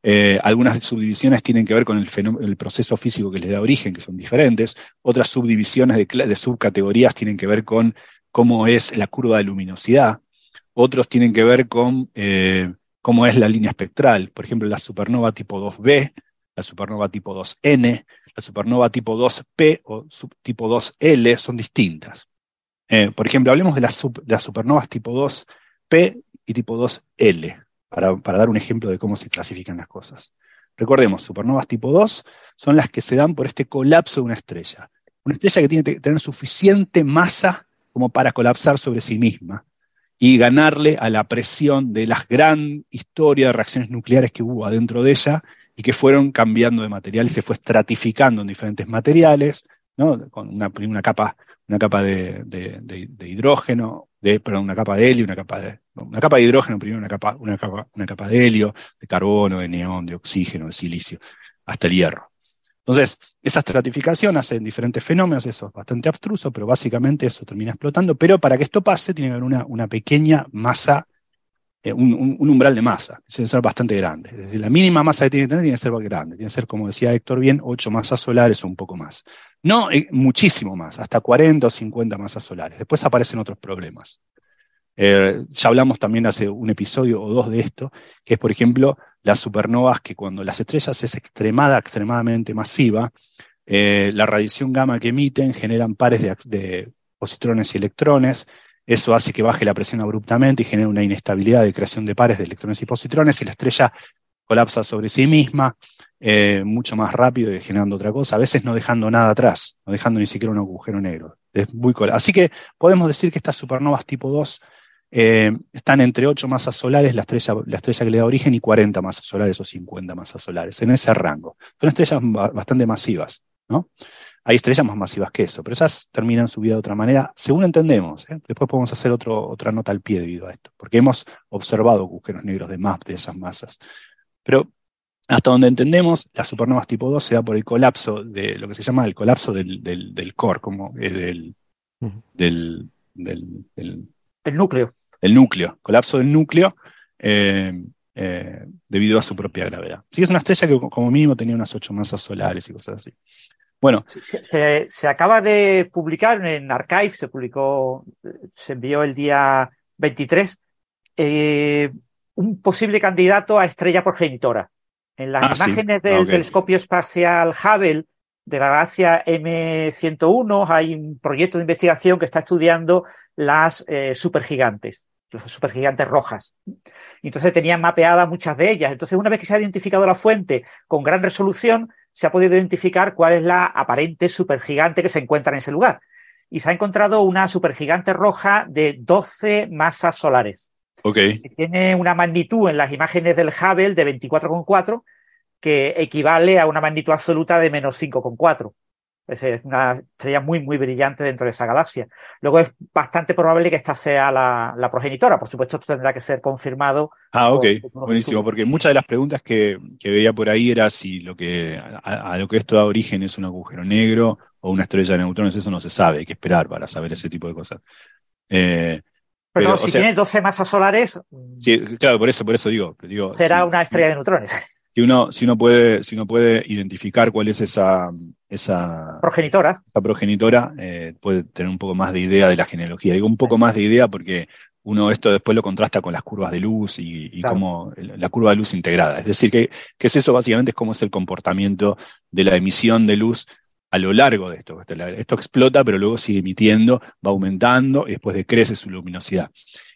Eh, algunas subdivisiones tienen que ver con el, proceso físico que les da origen, que son diferentes. Otras subdivisiones de, subcategorías tienen que ver con cómo es la curva de luminosidad. Otros tienen que ver con eh, cómo es la línea espectral. Por ejemplo, la supernova tipo 2B, la supernova tipo 2N, la supernova tipo 2P o tipo 2L son distintas. Eh, por ejemplo, hablemos de las, las supernovas tipo 2P y tipo 2L para, dar un ejemplo de cómo se clasifican las cosas. Recordemos, supernovas tipo 2 son las que se dan por este colapso de una estrella. Una estrella que tiene que tener suficiente masa como para colapsar sobre sí misma y ganarle a la presión de la gran historia de reacciones nucleares que hubo adentro de ella y que fueron cambiando de material y se fue estratificando en diferentes materiales, ¿no? con una, capa, de hidrógeno, de, una capa de helio, una capa de, una capa de hidrógeno, primero una capa, una capa, una capa de helio, de carbono, de neón, de oxígeno, de silicio, hasta el hierro. Entonces, esa estratificación hace diferentes fenómenos, eso es bastante abstruso, pero básicamente eso termina explotando. Pero para que esto pase, tiene que haber una, una pequeña masa, eh, un, umbral de masa, que ser bastante grande. Es decir, la mínima masa que tiene que tener tiene que ser grande, tiene que ser, como decía Héctor bien, 8 masas solares o un poco más. No eh, muchísimo más, hasta 40 o 50 masas solares. Después aparecen otros problemas. Eh, ya hablamos también hace un episodio o dos de esto, que es, por ejemplo, las supernovas, que cuando las estrellas es extremada, extremadamente masiva, la radiación gamma que emiten generan pares de, positrones y electrones. Eso hace que baje la presión abruptamente y genera una inestabilidad de creación de pares de electrones y positrones, y la estrella colapsa sobre sí misma eh, mucho más rápido y generando otra cosa, a veces no dejando nada atrás, no dejando ni siquiera un agujero negro. Es muy Así que podemos decir que estas supernovas tipo 2 eh, están entre 8 masas solares, la estrella, la estrella que le da origen, y 40 masas solares o 50 masas solares, en ese rango. Son estrellas bastante masivas, ¿no? Hay estrellas más masivas que eso, pero esas terminan su vida de otra manera, según entendemos. ¿eh? Después podemos hacer otro, otra nota al pie debido a esto, porque hemos observado agujeros negros de más de esas masas. Pero hasta donde entendemos, las supernovas tipo 2 se da por el colapso de lo que se llama el colapso del, del, core, como es del, del, el núcleo. El núcleo, colapso del núcleo eh, eh, debido a su propia gravedad. Sí, es una estrella que como mínimo tenía unas ocho masas solares y cosas así. Bueno. Se, se, acaba de publicar en Archive, se publicó, se envió el día 23, eh, un posible candidato a estrella progenitora. En las ah, imágenes del telescopio espacial Hubble de la galaxia M101 hay un proyecto de investigación que está estudiando las eh, supergigantes, las supergigantes rojas. Entonces tenían mapeadas muchas de ellas. Entonces, una vez que se ha identificado la fuente con gran resolución, se ha podido identificar cuál es la aparente supergigante que se encuentra en ese lugar. Y se ha encontrado una supergigante roja de 12 masas solares. Okay. tiene una magnitud en las imágenes del Hubble de 24,4 que equivale a una magnitud absoluta de menos 5,4. Es una estrella muy, muy brillante dentro de esa galaxia. Luego es bastante probable que esta sea la, progenitora. Por supuesto, esto tendrá que ser confirmado. Ah, ok. Buenísimo, porque muchas de las preguntas que, veía por ahí era si lo que, a, lo que esto da origen es un agujero negro o una estrella de neutrones. Eso no se sabe. Hay que esperar para saber ese tipo de cosas. Eh, pero, si tiene 12 masas solares. Sí, claro, por eso, por eso digo. será una estrella de neutrones si uno, si uno puede, si uno puede identificar cuál es esa, esa progenitora, esa progenitora eh, puede tener un poco más de idea de la genealogía. Digo un poco más de idea porque uno esto después lo contrasta con las curvas de luz y, y como la curva de luz integrada. Es decir, que, que es eso básicamente es cómo es el comportamiento de la emisión de luz a lo largo de esto. Esto explota, pero luego sigue emitiendo, va aumentando y después decrece su luminosidad.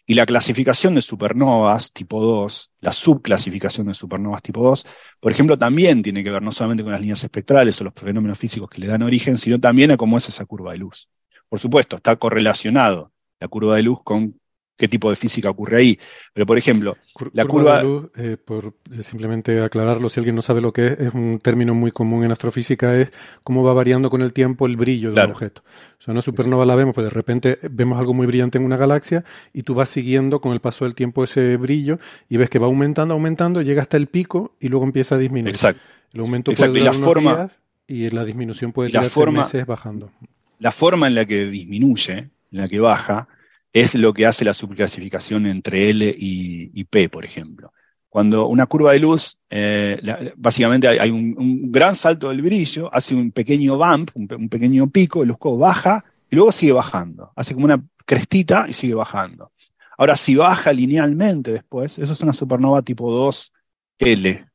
Y la clasificación de supernovas tipo 2, la subclasificación de supernovas tipo 2, por ejemplo, también tiene que ver no solamente con las líneas espectrales o los fenómenos físicos que le dan origen, sino también a cómo es esa curva de luz. Por supuesto, está correlacionado la curva de luz con qué tipo de física ocurre ahí. Pero, por ejemplo, la curva... de luz, eh, por simplemente aclararlo, si alguien no sabe lo que es, es un término muy común en astrofísica, es cómo va variando con el tiempo el brillo de un objeto. O sea, una supernova la vemos, pues de repente vemos algo muy brillante en una galaxia y tú vas siguiendo con el paso del tiempo ese brillo y ves que va aumentando, aumentando, llega hasta el pico y luego empieza a disminuir. Exacto. El aumento puede durar y la forma, días y la disminución puede durar meses bajando. La forma en la que disminuye, en la que baja, es lo que hace la subclasificación entre L y, P, por ejemplo. Cuando una curva de luz, eh, básicamente hay, un, gran salto del brillo, hace un pequeño bump, un, pequeño pico, luz baja y luego sigue bajando. Hace como una crestita y sigue bajando. Ahora, si baja linealmente después, eso es una supernova tipo 2L.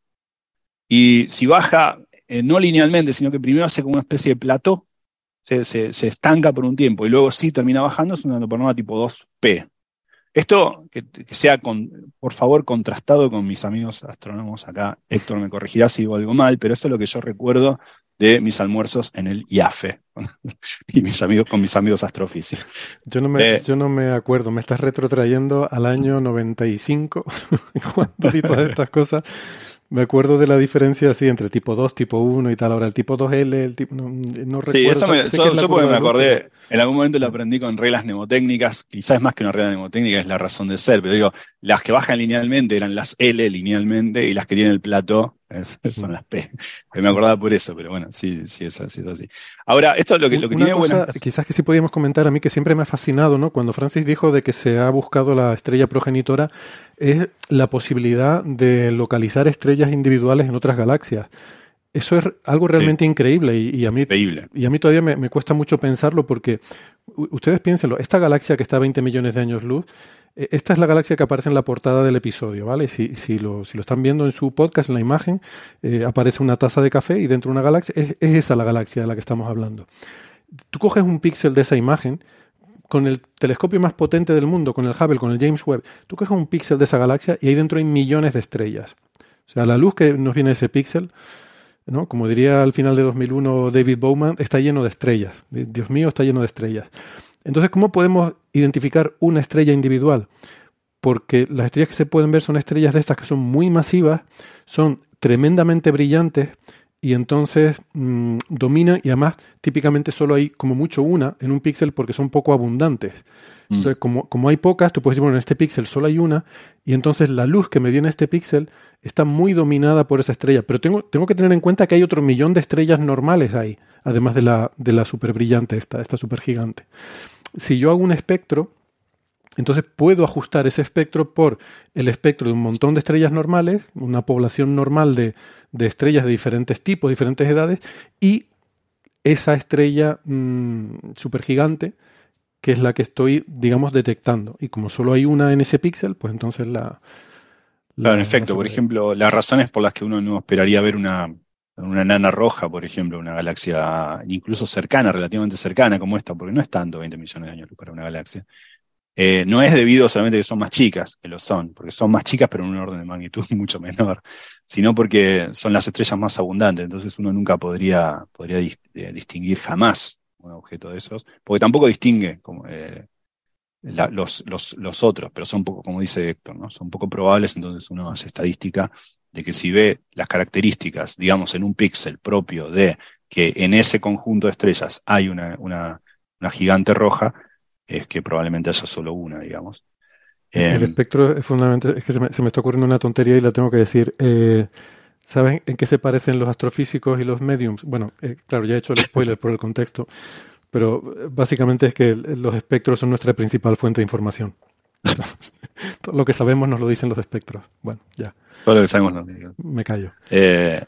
Y si baja eh, no linealmente, sino que primero hace como una especie de plató, se, estanca por un tiempo y luego sí termina bajando, es una supernova tipo 2P. Esto que, sea, con, por favor, contrastado con mis amigos astrónomos acá. Héctor me corregirá si digo algo mal, pero esto es lo que yo recuerdo de mis almuerzos en el IAFE y mis amigos con mis amigos astrofísicos. Yo no me, eh, yo no me acuerdo, me estás retrotrayendo al año 95 cuando y todas estas cosas. Me acuerdo de la diferencia así entre tipo 2, tipo 1 y tal. Ahora el tipo 2L, el tipo. No, no recuerdo. Sí, eso me, yo, yo porque me acordé. En algún momento lo aprendí con reglas mnemotécnicas. Quizás más que una regla mnemotécnica, es la razón de ser. Pero digo, las que bajan linealmente eran las L linealmente y las que tienen el plato son las P. Me acordaba por eso, pero bueno, sí, sí, es así. Es así. Ahora, esto es lo que, lo que tiene cosa, Quizás que sí podíamos comentar a mí que siempre me ha fascinado, ¿no? Cuando Francis dijo de que se ha buscado la estrella progenitora, es la posibilidad de localizar estrellas individuales en otras galaxias. Eso es algo realmente increíble y, a mí, y a mí todavía me, cuesta mucho pensarlo porque ustedes piénsenlo, esta galaxia que está a 20 millones de años luz, esta es la galaxia que aparece en la portada del episodio, ¿vale? Si, lo, están viendo en su podcast, en la imagen, eh, aparece una taza de café y dentro de una galaxia, es, es esa la galaxia de la que estamos hablando. Tú coges un píxel de esa imagen, con el telescopio más potente del mundo, con el Hubble, con el James Webb, tú coges un píxel de esa galaxia y ahí dentro hay millones de estrellas. O sea, la luz que nos viene de ese píxel ¿no? Como diría al final de 2001 David Bowman, está lleno de estrellas. Dios mío, está lleno de estrellas. Entonces, ¿cómo podemos identificar una estrella individual? Porque las estrellas que se pueden ver son estrellas de estas que son muy masivas, son tremendamente brillantes y entonces mm, dominan y además típicamente solo hay como mucho una en un píxel porque son poco abundantes. Mm. Entonces, como, como, hay pocas, tú puedes decir, bueno, en este píxel solo hay una, y entonces la luz que me viene a este píxel está muy dominada por esa estrella. Pero tengo, tengo que tener en cuenta que hay otro millón de estrellas normales ahí, además de la, de la super brillante, esta, esta super gigante. Si yo hago un espectro, entonces puedo ajustar ese espectro por el espectro de un montón de estrellas normales, una población normal de, de estrellas de diferentes tipos, diferentes edades, y esa estrella mm, supergigante que es la que estoy, digamos, detectando. Y como solo hay una en ese píxel, pues entonces la... claro, en efecto, por ejemplo, las razones por las que uno no esperaría ver una, una nana roja, por ejemplo, una galaxia incluso cercana, relativamente cercana como esta, porque no es tanto 20 millones de años para una galaxia, eh, no es debido solamente a que son más chicas, que lo son, porque son más chicas pero en un orden de magnitud mucho menor, sino porque son las estrellas más abundantes, entonces uno nunca podría, podría eh, distinguir jamás un objeto de esos, porque tampoco distingue como, eh, los, los, los, otros, pero son poco, como dice Héctor, ¿no? son poco probables, entonces uno hace estadística de que si ve las características, digamos, en un píxel propio de que en ese conjunto de estrellas hay una, una, una gigante roja, es que probablemente haya solo una, digamos. El em, espectro es fundamental, es que se me, está ocurriendo una tontería y la tengo que decir. Eh, ¿Saben en qué se parecen los astrofísicos y los mediums? Bueno, eh, claro, ya he hecho el spoiler por el contexto, pero básicamente es que los espectros son nuestra principal fuente de información. Lo que sabemos nos lo dicen los espectros. Bueno, ya. Todo lo que sabemos no. Me callo. Eh,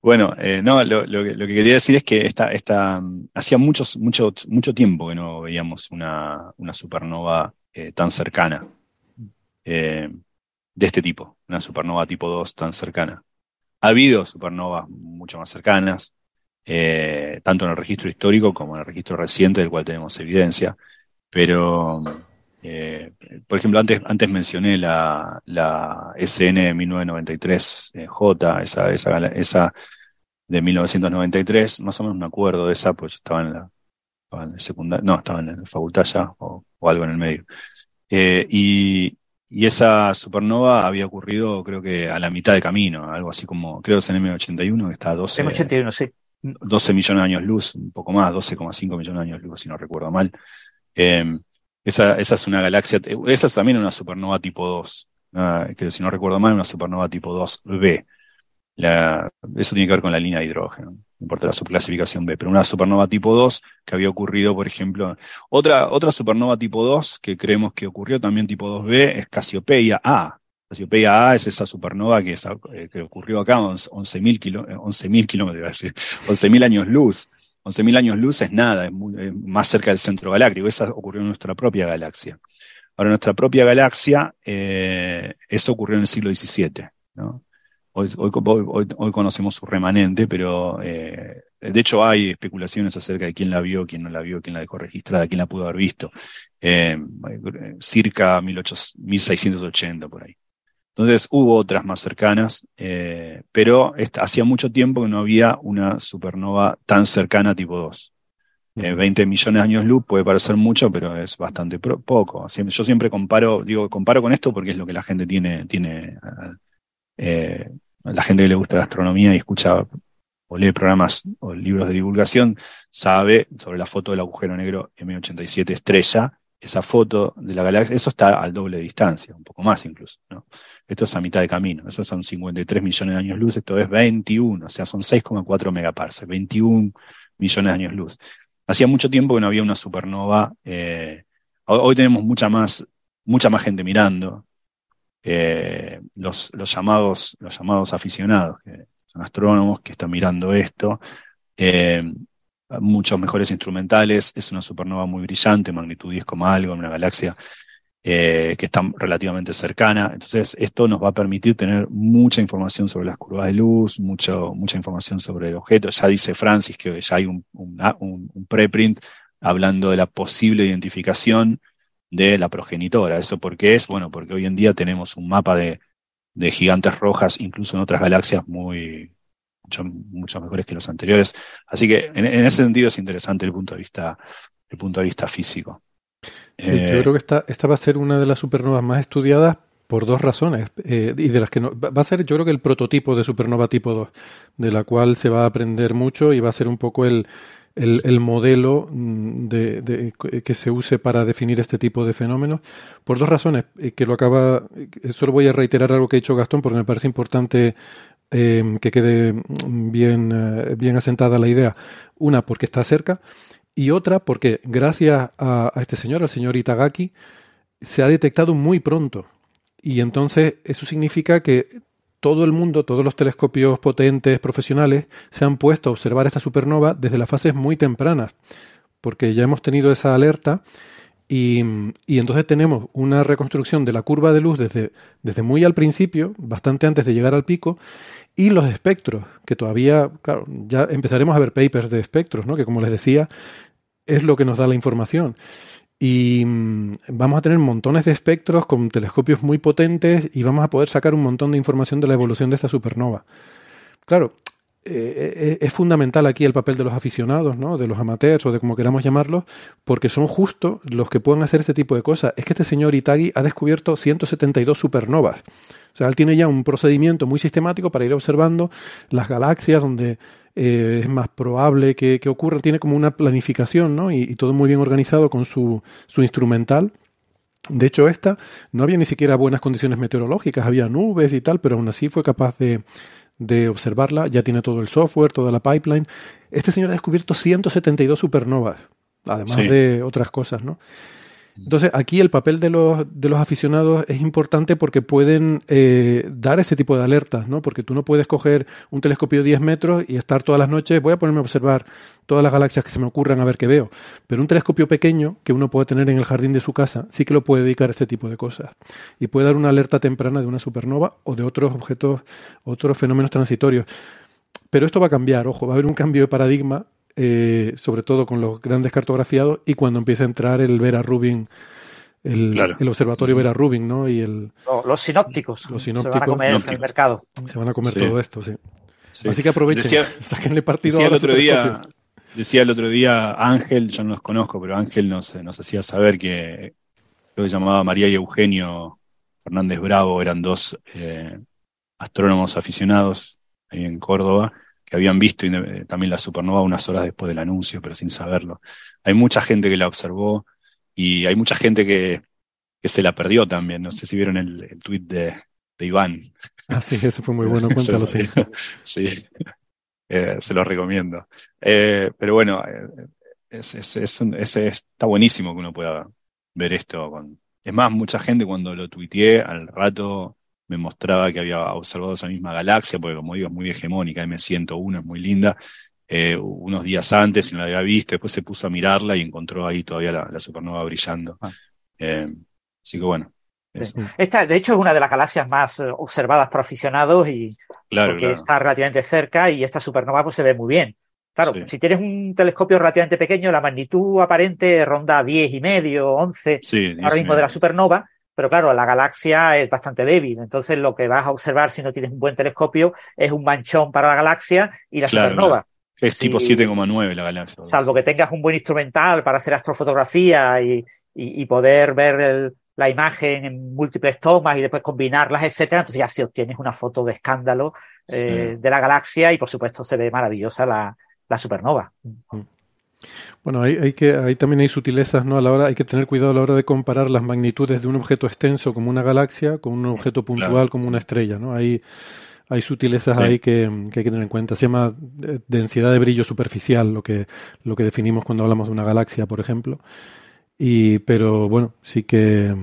bueno, eh, no, lo, que, quería decir es que esta, esta, hacía muchos, mucho, mucho tiempo que no veíamos una, supernova eh, tan cercana, eh, de este tipo, una supernova tipo 2 tan cercana. Ha habido supernovas mucho más cercanas, tanto en el registro histórico como en el registro reciente, del cual tenemos evidencia, pero, por ejemplo, antes, antes mencioné la, la SN 1993J, esa, esa, esa de 1993, más o menos me acuerdo de esa, pues yo estaba en la, en secundario, no, estaba en la facultad ya, o, algo en el medio. Eh, y, esa supernova había ocurrido, creo que a la mitad de camino, algo así como, creo que es en M81, que está a 12, M81, sí. 12 millones de años luz, un poco más, 12,5 millones de años luz, si no recuerdo mal. Eh, esa, esa es una galaxia, esa es también una supernova tipo 2, que si no recuerdo mal, una supernova tipo 2B eso tiene que ver con la línea de hidrógeno, no importa la subclasificación B, pero una supernova tipo 2 que había ocurrido, por ejemplo, otra, otra supernova tipo 2 que creemos que ocurrió también tipo 2B es Cassiopeia A. Cassiopeia A es esa supernova que, eh, que ocurrió acá, 11.000 kilo, 11 kilómetros, 11.000 años luz. 11.000 años luz es nada, es, más cerca del centro galáctico. Esa ocurrió en nuestra propia galaxia. Ahora, nuestra propia galaxia, eh, eso ocurrió en el siglo XVII. ¿no? Hoy, hoy, conocemos su remanente, pero eh, de hecho hay especulaciones acerca de quién la vio, quién no la vio, quién la dejó registrada, quién la pudo haber visto. Eh, circa 1680 por ahí. Entonces hubo otras más cercanas, eh, pero hacía mucho tiempo que no había una supernova tan cercana tipo 2. 20 millones de años luz puede parecer mucho, pero es bastante poco. Yo siempre comparo, digo, comparo con esto porque es lo que la gente tiene, tiene la gente que le gusta la astronomía y escucha o lee programas o libros de divulgación, sabe sobre la foto del agujero negro M87 estrella, esa foto de la galaxia, eso está al doble de distancia, un poco más incluso. ¿no? Esto es a mitad de camino, esos son 53 millones de años luz, esto es 21, o sea, son 6,4 megaparsecs, 21 millones de años luz. Hacía mucho tiempo que no había una supernova, eh, hoy tenemos mucha más, mucha más gente mirando, eh, los, los, llamados, los llamados aficionados, que son astrónomos que están mirando esto, eh, muchos mejores instrumentales, es una supernova muy brillante, magnitud 10, algo, en una galaxia eh, que está relativamente cercana. Entonces, esto nos va a permitir tener mucha información sobre las curvas de luz, mucha información sobre el objeto. Ya dice Francis que ya hay un, un, un preprint hablando de la posible identificación de la progenitora. ¿Eso por qué es? Bueno, porque hoy en día tenemos un mapa de, de gigantes rojas, incluso en otras galaxias muy mucho, mejores que los anteriores. Así que en, ese sentido es interesante el punto de vista, el punto de vista físico. yo eh, creo que esta, esta va a ser una de las supernovas más estudiadas por dos razones, eh, y de las que no, va a ser yo creo que el prototipo de supernova tipo 2, de la cual se va a aprender mucho y va a ser un poco el, el, modelo mm, de, que se use para definir este tipo de fenómenos, por dos razones, eh, que lo acaba, solo voy a reiterar algo que ha dicho Gastón porque me parece importante eh, que quede mm, bien, bien asentada la idea. Una, porque está cerca, y otra, porque gracias a, a este señor, al señor Itagaki, se ha detectado muy pronto. Y entonces eso significa que todo el mundo, todos los telescopios potentes profesionales se han puesto a observar esta supernova desde las fases muy tempranas, porque ya hemos tenido esa alerta Y, y, entonces tenemos una reconstrucción de la curva de luz desde, desde muy al principio, bastante antes de llegar al pico, y los espectros, que todavía, claro, ya empezaremos a ver papers de espectros, ¿no? que como les decía, es lo que nos da la información. Y mm, vamos a tener montones de espectros con telescopios muy potentes y vamos a poder sacar un montón de información de la evolución de esta supernova. Claro, eh, eh, es fundamental aquí el papel de los aficionados, ¿no? de los amateurs o de como queramos llamarlos, porque son justo los que pueden hacer este tipo de cosas. Es que este señor Itagi ha descubierto 172 supernovas. O sea, él tiene ya un procedimiento muy sistemático para ir observando las galaxias donde eh, es más probable que, ocurra. Tiene como una planificación ¿no? y, todo muy bien organizado con su, su instrumental. De hecho, esta no había ni siquiera buenas condiciones meteorológicas, había nubes y tal, pero aún así fue capaz de, de observarla, ya tiene todo el software, toda la pipeline. Este señor ha descubierto 172 supernovas, además de otras cosas, ¿no? Entonces, aquí el papel de los, de los aficionados es importante porque pueden eh, dar ese tipo de alertas, ¿no? Porque tú no puedes coger un telescopio de 10 metros y estar todas las noches, voy a ponerme a observar todas las galaxias que se me ocurran a ver qué veo. Pero un telescopio pequeño que uno puede tener en el jardín de su casa sí que lo puede dedicar a este tipo de cosas. Y puede dar una alerta temprana de una supernova o de otros objetos, otros fenómenos transitorios. Pero esto va a cambiar, ojo, va a haber un cambio de paradigma eh, sobre todo con los grandes cartografiados, y cuando empieza a entrar el Vera Rubin, el, observatorio Vera Rubin, ¿no? Y el, los sinópticos. Los sinópticos. Se van a comer el mercado. Se van a comer todo esto, sí. Así que aprovechen, decía, saquenle partido decía el otro día Decía el otro día Ángel, yo no los conozco, pero Ángel nos, nos hacía saber que lo que llamaba María y Eugenio Fernández Bravo, eran dos eh, astrónomos aficionados ahí en Córdoba, que habían visto eh, también la supernova unas horas después del anuncio, pero sin saberlo. Hay mucha gente que la observó y hay mucha gente que, que se la perdió también. No sé si vieron el, el tweet de, de, Iván. Ah, sí, eso fue muy bueno, cuéntalo, sí. sí, eh, se lo recomiendo. Eh, pero bueno, es, es, es, está buenísimo que uno pueda ver esto. Con... Es más, mucha gente cuando lo tuiteé al rato me mostraba que había observado esa misma galaxia, porque como digo, es muy hegemónica, M101 es muy linda, eh, unos días antes y no la había visto, después se puso a mirarla y encontró ahí todavía la, supernova brillando. Ah. Eh, así que bueno. Esta, de hecho, es una de las galaxias más eh, observadas por aficionados y porque está relativamente cerca y esta supernova pues, se ve muy bien. Claro, si tienes un telescopio relativamente pequeño, la magnitud aparente ronda 10 y medio, 11, ahora mismo de la supernova, pero claro, la galaxia es bastante débil, entonces lo que vas a observar si no tienes un buen telescopio es un manchón para la galaxia y la supernova. Es tipo 7,9 la galaxia. Salvo que tengas un buen instrumental para hacer astrofotografía y, y, poder ver la imagen en múltiples tomas y después combinarlas, etcétera, entonces ya si obtienes una foto de escándalo eh, de la galaxia y por supuesto se ve maravillosa la, la supernova. Bueno, hay, que, ahí también hay sutilezas, ¿no? A la hora, hay que tener cuidado a la hora de comparar las magnitudes de un objeto extenso como una galaxia con un objeto puntual como una estrella, ¿no? Hay, hay sutilezas ahí que, hay que tener en cuenta. Se llama eh, densidad de brillo superficial, lo que, lo que definimos cuando hablamos de una galaxia, por ejemplo. Y, pero bueno, sí que.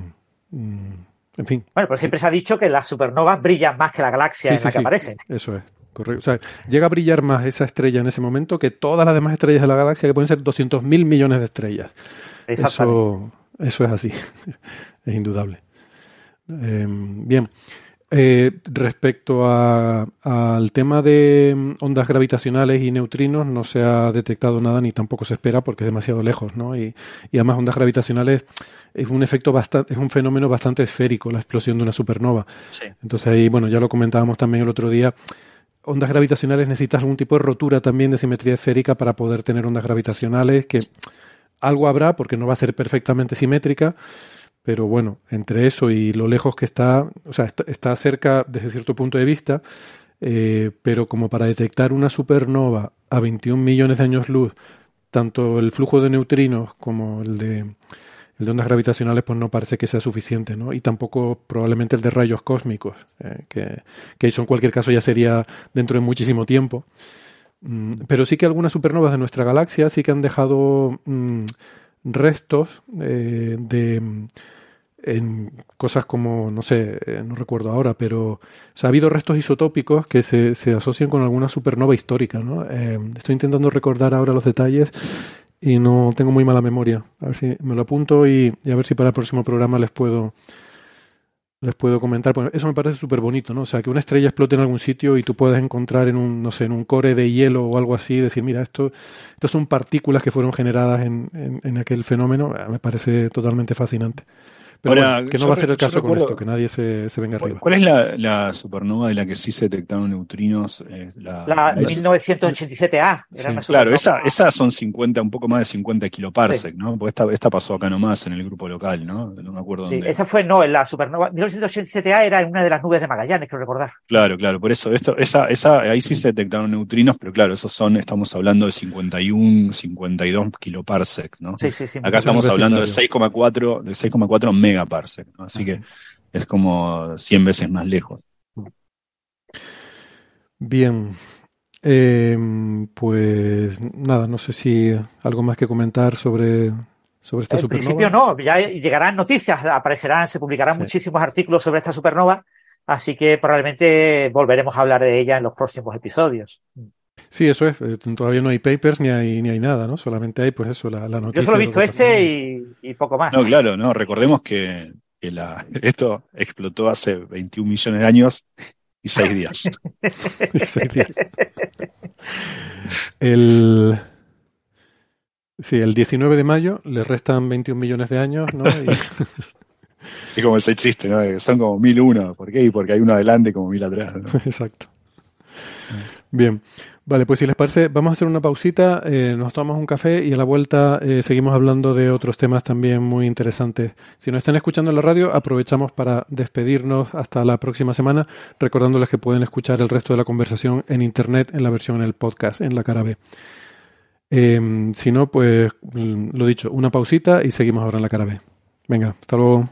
Mm, en fin. Bueno, pero siempre se ha dicho que las supernovas brillan más que la galaxia en la que aparecen. Eso es. Correcto. O sea, llega a brillar más esa estrella en ese momento que todas las demás estrellas de la galaxia, que pueden ser 200 mil millones de estrellas. Eso, eso es así, es indudable. Em, bien. Eh, respecto al tema de ondas gravitacionales y neutrinos, no se ha detectado nada ni tampoco se espera porque es demasiado lejos, ¿no? Y, y además ondas gravitacionales es un efecto bastante, es un fenómeno bastante esférico, la explosión de una supernova. Entonces ahí, bueno, ya lo comentábamos también el otro día ondas gravitacionales necesitas algún tipo de rotura también de simetría esférica para poder tener ondas gravitacionales, que algo habrá porque no va a ser perfectamente simétrica, pero bueno, entre eso y lo lejos que está, o sea, está, cerca desde cierto punto de vista, eh, pero como para detectar una supernova a 21 millones de años luz, tanto el flujo de neutrinos como el de el de ondas gravitacionales pues no parece que sea suficiente, ¿no? Y tampoco probablemente el de rayos cósmicos, eh, que, que, eso en cualquier caso ya sería dentro de muchísimo tiempo. Mm, pero sí que algunas supernovas de nuestra galaxia sí que han dejado mm, restos eh, de en cosas como, no sé, eh, no recuerdo ahora, pero ha habido restos isotópicos que se, se asocian con alguna supernova histórica, ¿no? estoy intentando recordar ahora los detalles y no tengo muy mala memoria. A ver si me lo apunto y, a ver si para el próximo programa les puedo les puedo comentar. Bueno, eso me parece súper bonito, ¿no? O sea, que una estrella explote en algún sitio y tú puedas encontrar en un, no sé, en un core de hielo o algo así, decir, mira, esto, esto son partículas que fueron generadas en, en aquel fenómeno, me parece totalmente fascinante. Pero que no va a ser el caso con esto, que nadie se, se venga arriba. ¿Cuál es la, la, supernova de la que sí se detectaron neutrinos? Eh, la, la 1987A. claro, esa, esas son 50, un poco más de 50 kiloparsec, ¿no? Porque esta, esta pasó acá nomás en el grupo local, ¿no? No me acuerdo sí, esa fue, no, la supernova. 1987A era en una de las nubes de Magallanes, creo recordar. Claro, claro, por eso, esto, esa, esa, ahí sí se detectaron neutrinos, pero claro, esos son, estamos hablando de 51, 52 kiloparsec, ¿no? Sí, sí, sí. Acá estamos hablando de 6,4, de 6,4 megaparsec, así que es como 100 veces más lejos. Bien, em, pues nada, no sé si algo más que comentar sobre, sobre esta supernova. En principio no, ya llegarán noticias, aparecerán, se publicarán muchísimos artículos sobre esta supernova, así que probablemente volveremos a hablar de ella en los próximos episodios. Sí, eso es. Eh, todavía no hay papers ni hay, ni hay nada, ¿no? Solamente hay, pues eso, la, noticia. Yo solo he visto este y, poco más. No, claro, no. Recordemos que, la, esto explotó hace 21 millones de años y 6 días. y 6 días. El. Sí, el 19 de mayo le restan 21 millones de años, ¿no? Y... como ese chiste, ¿no? Son como 1001. ¿Por qué? Porque hay uno adelante como mil atrás. ¿no? Exacto. Bien. Vale, pues si les parece, vamos a hacer una pausita, eh, nos tomamos un café y a la vuelta eh, seguimos hablando de otros temas también muy interesantes. Si nos están escuchando en la radio, aprovechamos para despedirnos hasta la próxima semana, recordándoles que pueden escuchar el resto de la conversación en internet, en la versión en el podcast, en la cara B. Em, si no, pues lo dicho, una pausita y seguimos ahora en la cara B. Venga, hasta luego.